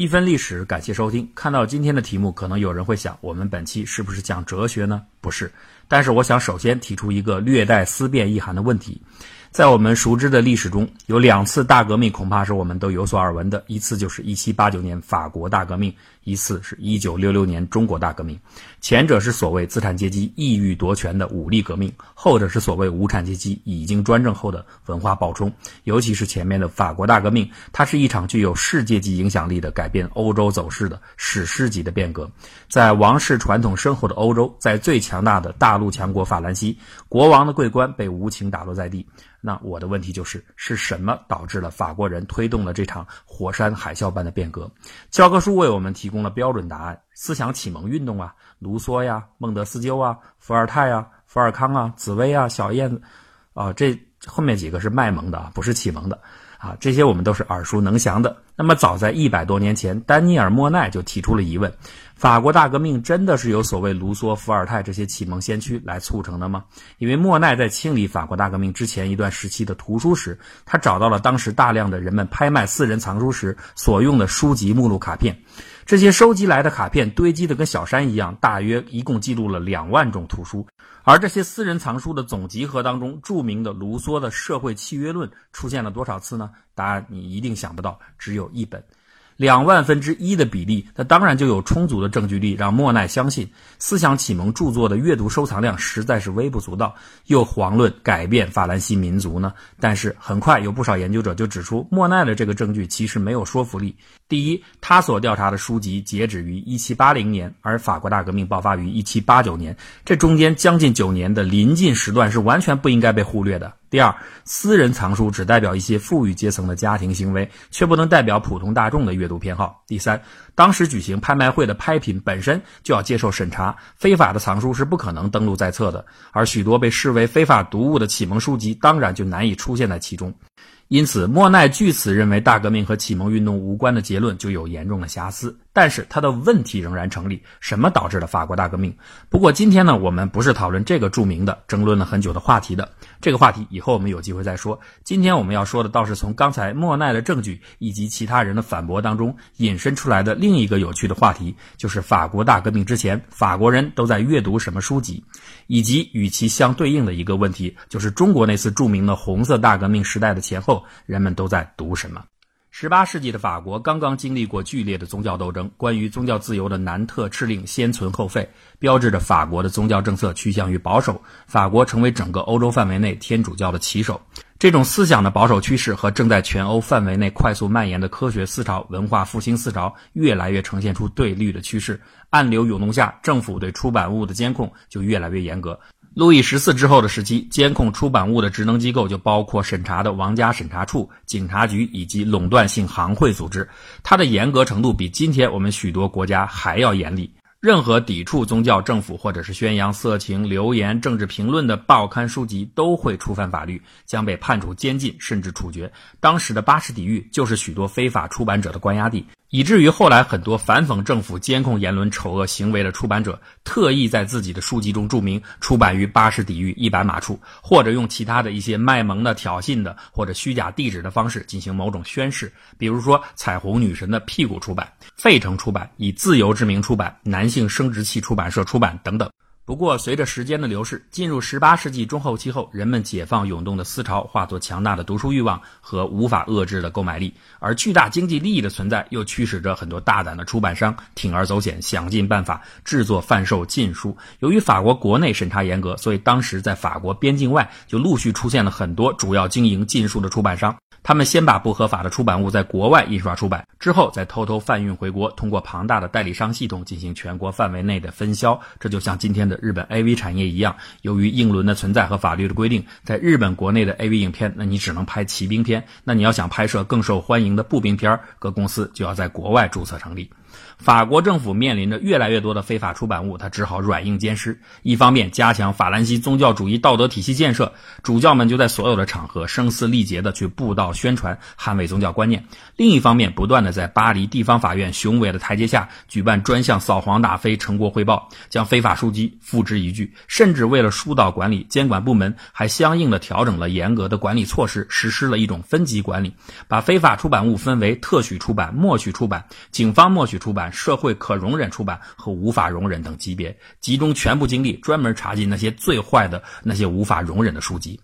一分历史，感谢收听。看到今天的题目，可能有人会想，我们本期是不是讲哲学呢？不是。但是我想首先提出一个略带思辨意涵的问题。在我们熟知的历史中，有两次大革命，恐怕是我们都有所耳闻的。一次就是1789年法国大革命，一次是一九六六年中国大革命。前者是所谓资产阶级意欲夺权的武力革命，后者是所谓无产阶级已经专政后的文化暴冲。尤其是前面的法国大革命，它是一场具有世界级影响力的改变欧洲走势的史诗级的变革。在王室传统深厚的欧洲，在最强大的大陆强国法兰西，国王的桂冠被无情打落在地。那我的问题就是：是什么导致了法国人推动了这场火山海啸般的变革？教科书为我们提供了标准答案：思想启蒙运动啊，卢梭呀，孟德斯鸠啊，伏尔泰啊，伏尔康啊，紫薇啊，小燕子，啊，这后面几个是卖萌的啊，不是启蒙的。啊，这些我们都是耳熟能详的。那么，早在一百多年前，丹尼尔·莫奈就提出了疑问：法国大革命真的是由所谓卢梭、伏尔泰这些启蒙先驱来促成的吗？因为莫奈在清理法国大革命之前一段时期的图书时，他找到了当时大量的人们拍卖私人藏书时所用的书籍目录卡片。这些收集来的卡片堆积的跟小山一样，大约一共记录了两万种图书。而这些私人藏书的总集合当中，著名的卢梭的《社会契约论》出现了多少次呢？答案你一定想不到，只有一本。两万分之一的比例，那当然就有充足的证据力让莫奈相信思想启蒙著作的阅读收藏量实在是微不足道，又遑论改变法兰西民族呢？但是很快有不少研究者就指出，莫奈的这个证据其实没有说服力。第一，他所调查的书籍截止于一七八零年，而法国大革命爆发于一七八九年，这中间将近九年的临近时段是完全不应该被忽略的。第二，私人藏书只代表一些富裕阶层的家庭行为，却不能代表普通大众的阅读偏好。第三，当时举行拍卖会的拍品本身就要接受审查，非法的藏书是不可能登录在册的，而许多被视为非法读物的启蒙书籍，当然就难以出现在其中。因此，莫奈据此认为大革命和启蒙运动无关的结论就有严重的瑕疵。但是他的问题仍然成立：什么导致了法国大革命？不过今天呢，我们不是讨论这个著名的、争论了很久的话题的。这个话题以后我们有机会再说。今天我们要说的倒是从刚才莫奈的证据以及其他人的反驳当中引申出来的另一个有趣的话题，就是法国大革命之前，法国人都在阅读什么书籍，以及与其相对应的一个问题，就是中国那次著名的红色大革命时代的前后。人们都在读什么？十八世纪的法国刚刚经历过剧烈的宗教斗争，关于宗教自由的南特敕令先存后废，标志着法国的宗教政策趋向于保守。法国成为整个欧洲范围内天主教的旗手。这种思想的保守趋势和正在全欧范围内快速蔓延的科学思潮、文化复兴思潮，越来越呈现出对立的趋势。暗流涌动下，政府对出版物的监控就越来越严格。路易十四之后的时期，监控出版物的职能机构就包括审查的王家审查处、警察局以及垄断性行会组织。它的严格程度比今天我们许多国家还要严厉。任何抵触宗教、政府或者是宣扬色情、流言、政治评论的报刊书籍都会触犯法律，将被判处监禁甚至处决。当时的巴士底狱就是许多非法出版者的关押地。以至于后来很多反讽政府监控言论丑恶行为的出版者，特意在自己的书籍中注明出版于巴士底狱一百码处，或者用其他的一些卖萌的、挑衅的或者虚假地址的方式进行某种宣示，比如说彩虹女神的屁股出版、费城出版、以自由之名出版、男性生殖器出版社出版等等。不过，随着时间的流逝，进入十八世纪中后期后，人们解放涌动的思潮化作强大的读书欲望和无法遏制的购买力，而巨大经济利益的存在又驱使着很多大胆的出版商铤而走险，想尽办法制作贩售禁书。由于法国国内审查严格，所以当时在法国边境外就陆续出现了很多主要经营禁书的出版商。他们先把不合法的出版物在国外印刷出版，之后再偷偷贩运回国，通过庞大的代理商系统进行全国范围内的分销。这就像今天的日本 AV 产业一样，由于硬轮的存在和法律的规定，在日本国内的 AV 影片，那你只能拍骑兵片；那你要想拍摄更受欢迎的步兵片，各公司就要在国外注册成立。法国政府面临着越来越多的非法出版物，他只好软硬兼施。一方面加强法兰西宗教主义道德体系建设，主教们就在所有的场合声嘶力竭地去布道宣传，捍卫宗教观念；另一方面，不断地在巴黎地方法院雄伟的台阶下举办专项扫黄打非成果汇报，将非法书籍付之一炬。甚至为了疏导管理，监管部门还相应的调整了严格的管理措施，实施了一种分级管理，把非法出版物分为特许出版、默许出版、警方默许出版。社会可容忍出版和无法容忍等级别，集中全部精力专门查禁那些最坏的、那些无法容忍的书籍。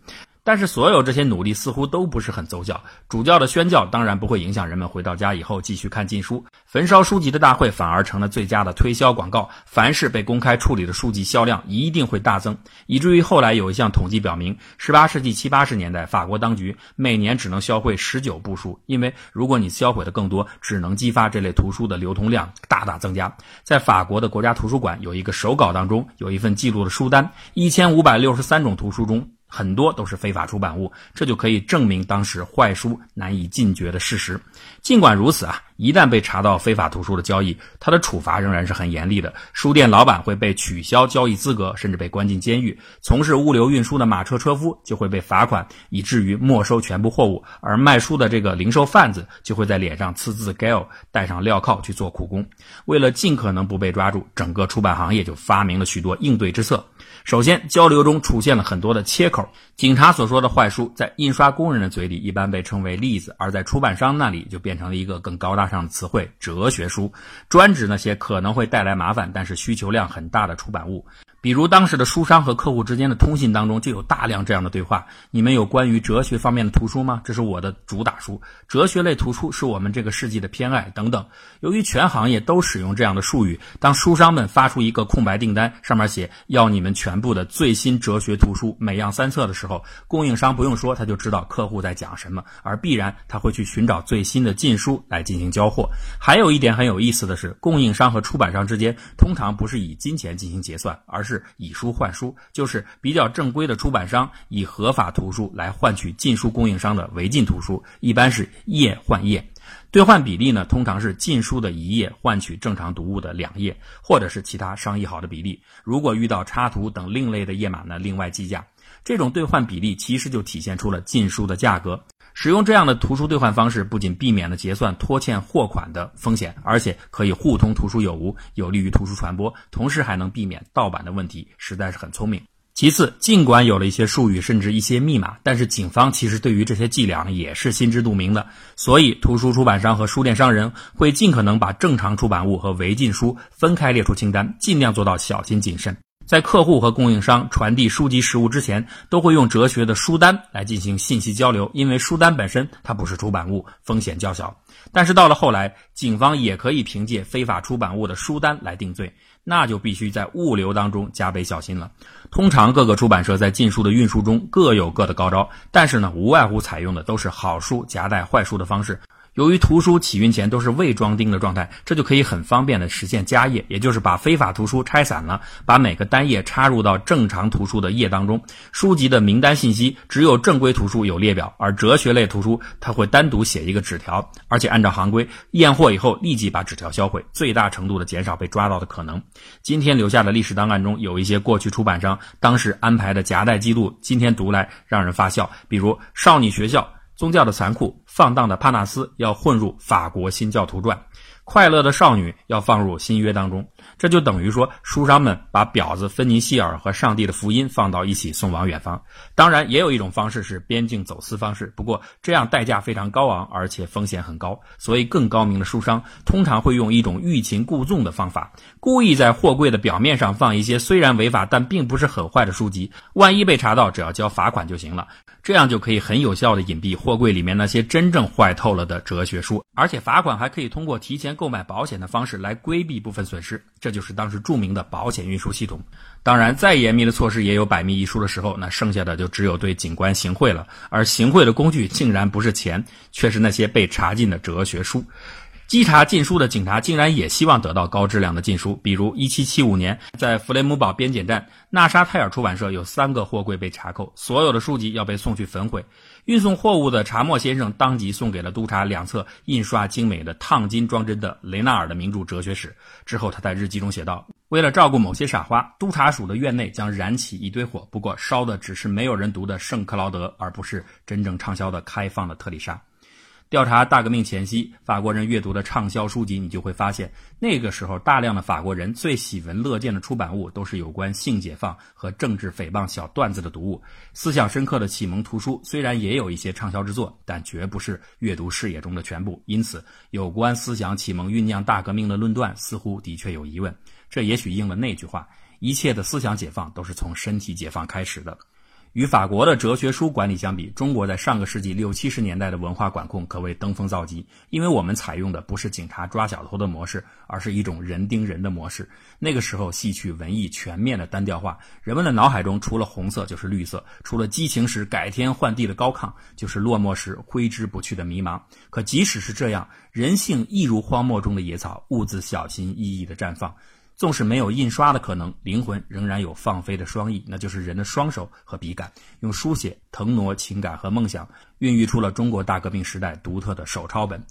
但是所有这些努力似乎都不是很奏效。主教的宣教当然不会影响人们回到家以后继续看禁书，焚烧书籍的大会反而成了最佳的推销广告。凡是被公开处理的书籍销量一定会大增，以至于后来有一项统计表明，18世纪七八十年代法国当局每年只能销毁十九部书，因为如果你销毁的更多，只能激发这类图书的流通量大大增加。在法国的国家图书馆有一个手稿当中有一份记录的书单，一千五百六十三种图书中。很多都是非法出版物，这就可以证明当时坏书难以禁绝的事实。尽管如此啊，一旦被查到非法图书的交易，他的处罚仍然是很严厉的。书店老板会被取消交易资格，甚至被关进监狱；从事物流运输的马车车夫就会被罚款，以至于没收全部货物；而卖书的这个零售贩子就会在脸上刺字 “Gale”，戴上镣铐去做苦工。为了尽可能不被抓住，整个出版行业就发明了许多应对之策。首先，交流中出现了很多的切口。警察所说的坏书，在印刷工人的嘴里一般被称为例子，而在出版商那里就变成了一个更高大上的词汇——哲学书，专指那些可能会带来麻烦，但是需求量很大的出版物。比如当时的书商和客户之间的通信当中就有大量这样的对话：你们有关于哲学方面的图书吗？这是我的主打书，哲学类图书是我们这个世纪的偏爱等等。由于全行业都使用这样的术语，当书商们发出一个空白订单，上面写要你们全部的最新哲学图书每样三册的时候，供应商不用说他就知道客户在讲什么，而必然他会去寻找最新的禁书来进行交货。还有一点很有意思的是，供应商和出版商之间通常不是以金钱进行结算，而是以书换书，就是比较正规的出版商以合法图书来换取禁书供应商的违禁图书，一般是页换页，兑换比例呢通常是禁书的一页换取正常读物的两页，或者是其他商议好的比例。如果遇到插图等另类的页码呢，另外计价。这种兑换比例其实就体现出了禁书的价格。使用这样的图书兑换方式，不仅避免了结算拖欠货款的风险，而且可以互通图书有无，有利于图书传播，同时还能避免盗版的问题，实在是很聪明。其次，尽管有了一些术语，甚至一些密码，但是警方其实对于这些伎俩也是心知肚明的，所以图书出版商和书店商人会尽可能把正常出版物和违禁书分开列出清单，尽量做到小心谨慎。在客户和供应商传递书籍实物之前，都会用哲学的书单来进行信息交流，因为书单本身它不是出版物，风险较小。但是到了后来，警方也可以凭借非法出版物的书单来定罪，那就必须在物流当中加倍小心了。通常各个出版社在禁书的运输中各有各的高招，但是呢，无外乎采用的都是好书夹带坏书的方式。由于图书起运前都是未装订的状态，这就可以很方便的实现加页，也就是把非法图书拆散了，把每个单页插入到正常图书的页当中。书籍的名单信息只有正规图书有列表，而哲学类图书它会单独写一个纸条，而且按照行规验货以后立即把纸条销毁，最大程度的减少被抓到的可能。今天留下的历史档案中有一些过去出版商当时安排的夹带记录，今天读来让人发笑，比如少女学校。宗教的残酷，放荡的帕纳斯要混入法国新教徒传，快乐的少女要放入新约当中。这就等于说，书商们把婊子芬尼希尔和上帝的福音放到一起送往远方。当然，也有一种方式是边境走私方式，不过这样代价非常高昂，而且风险很高。所以，更高明的书商通常会用一种欲擒故纵的方法，故意在货柜的表面上放一些虽然违法但并不是很坏的书籍。万一被查到，只要交罚款就行了。这样就可以很有效的隐蔽货柜里面那些真正坏透了的哲学书，而且罚款还可以通过提前购买保险的方式来规避部分损失。这就是当时著名的保险运输系统。当然，再严密的措施也有百密一疏的时候，那剩下的就只有对警官行贿了。而行贿的工具竟然不是钱，却是那些被查禁的哲学书。稽查禁书的警察竟然也希望得到高质量的禁书，比如1775年在弗雷姆堡边检站，纳沙泰尔出版社有三个货柜被查扣，所有的书籍要被送去焚毁。运送货物的查莫先生当即送给了督察两册印刷精美的烫金装帧的雷纳尔的名著《哲学史》。之后他在日记中写道：“为了照顾某些傻花，督察署的院内将燃起一堆火，不过烧的只是没有人读的圣克劳德，而不是真正畅销的开放的特丽莎。”调查大革命前夕法国人阅读的畅销书籍，你就会发现，那个时候大量的法国人最喜闻乐见的出版物都是有关性解放和政治诽谤小段子的读物。思想深刻的启蒙图书虽然也有一些畅销之作，但绝不是阅读视野中的全部。因此，有关思想启蒙酝酿大革命的论断似乎的确有疑问。这也许应了那句话：一切的思想解放都是从身体解放开始的。与法国的哲学书管理相比，中国在上个世纪六七十年代的文化管控可谓登峰造极。因为我们采用的不是警察抓小偷的模式，而是一种人盯人的模式。那个时候，戏曲文艺全面的单调化，人们的脑海中除了红色就是绿色，除了激情时改天换地的高亢，就是落寞时挥之不去的迷茫。可即使是这样，人性亦如荒漠中的野草，兀自小心翼翼地绽放。纵使没有印刷的可能，灵魂仍然有放飞的双翼，那就是人的双手和笔杆，用书写腾挪情感和梦想，孕育出了中国大革命时代独特的手抄本。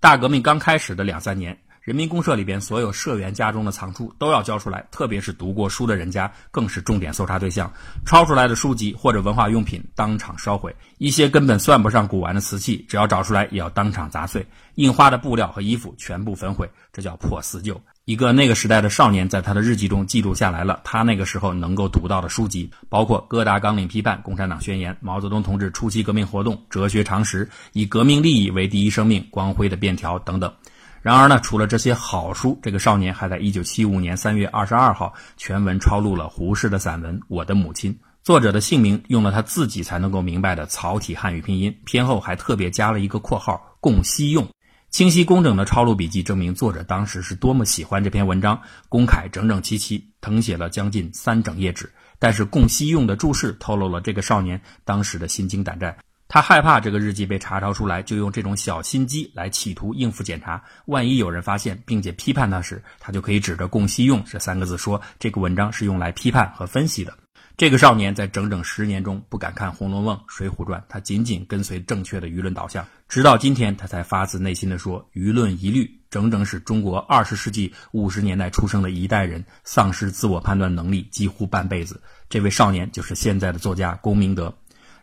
大革命刚开始的两三年，人民公社里边所有社员家中的藏书都要交出来，特别是读过书的人家更是重点搜查对象。抄出来的书籍或者文化用品当场烧毁，一些根本算不上古玩的瓷器，只要找出来也要当场砸碎。印花的布料和衣服全部焚毁，这叫破四旧。一个那个时代的少年，在他的日记中记录下来了他那个时候能够读到的书籍，包括《哥达纲领批判》《共产党宣言》《毛泽东同志初期革命活动》《哲学常识》《以革命利益为第一生命》《光辉的便条》等等。然而呢，除了这些好书，这个少年还在1975年3月22号全文抄录了胡适的散文《我的母亲》，作者的姓名用了他自己才能够明白的草体汉语拼音，篇后还特别加了一个括号供西用。清晰工整的抄录笔记证明作者当时是多么喜欢这篇文章，公凯整整齐齐，誊写了将近三整页纸。但是供悉用的注释透露了这个少年当时的心惊胆战，他害怕这个日记被查抄出来，就用这种小心机来企图应付检查。万一有人发现并且批判他时，他就可以指着“供悉用”这三个字说这个文章是用来批判和分析的。这个少年在整整十年中不敢看《红楼梦》《水浒传》，他仅仅跟随正确的舆论导向，直到今天，他才发自内心的说：“舆论一律，整整使中国二十世纪五十年代出生的一代人丧失自我判断能力几乎半辈子。”这位少年就是现在的作家龚明德。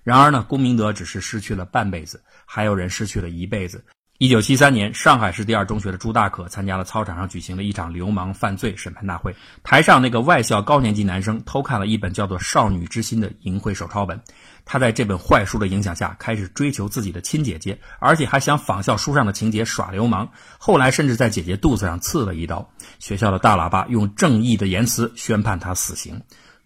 然而呢，龚明德只是失去了半辈子，还有人失去了一辈子。一九七三年，上海市第二中学的朱大可参加了操场上举行的一场流氓犯罪审判大会。台上那个外校高年级男生偷看了一本叫做《少女之心》的淫秽手抄本，他在这本坏书的影响下，开始追求自己的亲姐姐，而且还想仿效书上的情节耍流氓。后来甚至在姐姐肚子上刺了一刀。学校的大喇叭用正义的言辞宣判他死刑。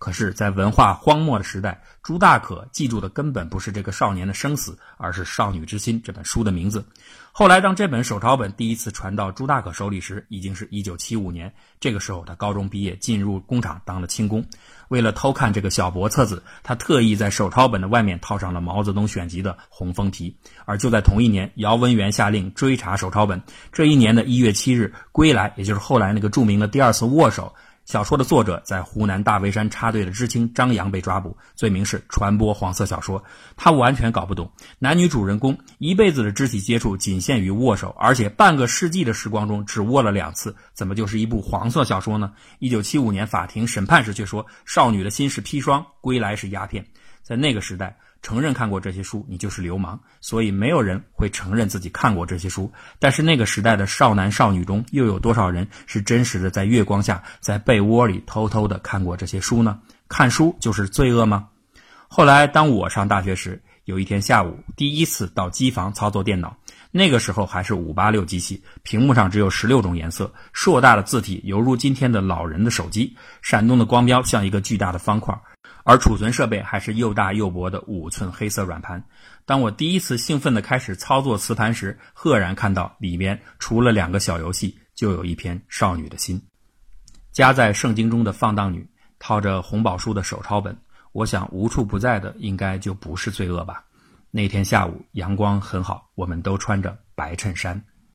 可是，在文化荒漠的时代，朱大可记住的根本不是这个少年的生死，而是《少女之心》这本书的名字。后来，当这本手抄本第一次传到朱大可手里时，已经是一九七五年。这个时候，他高中毕业，进入工厂当了轻工。为了偷看这个小薄册子，他特意在手抄本的外面套上了毛泽东选集的红封皮。而就在同一年，姚文元下令追查手抄本。这一年的一月七日，归来，也就是后来那个著名的第二次握手。小说的作者在湖南大围山插队的知青张扬被抓捕，罪名是传播黄色小说。他完全搞不懂，男女主人公一辈子的肢体接触仅限于握手，而且半个世纪的时光中只握了两次，怎么就是一部黄色小说呢？一九七五年法庭审判时却说，少女的心是砒霜，归来是鸦片。在那个时代。承认看过这些书，你就是流氓，所以没有人会承认自己看过这些书。但是那个时代的少男少女中，又有多少人是真实的在月光下，在被窝里偷偷的看过这些书呢？看书就是罪恶吗？后来，当我上大学时，有一天下午，第一次到机房操作电脑，那个时候还是五八六机器，屏幕上只有十六种颜色，硕大的字体犹如今天的老人的手机，闪动的光标像一个巨大的方块。而储存设备还是又大又薄的五寸黑色软盘。当我第一次兴奋地开始操作磁盘时，赫然看到里面除了两个小游戏，就有一篇少女的心。夹在圣经中的放荡女，套着红宝书的手抄本，我想无处不在的，应该就不是罪恶吧。那天下午阳光很好，我们都穿着白衬衫。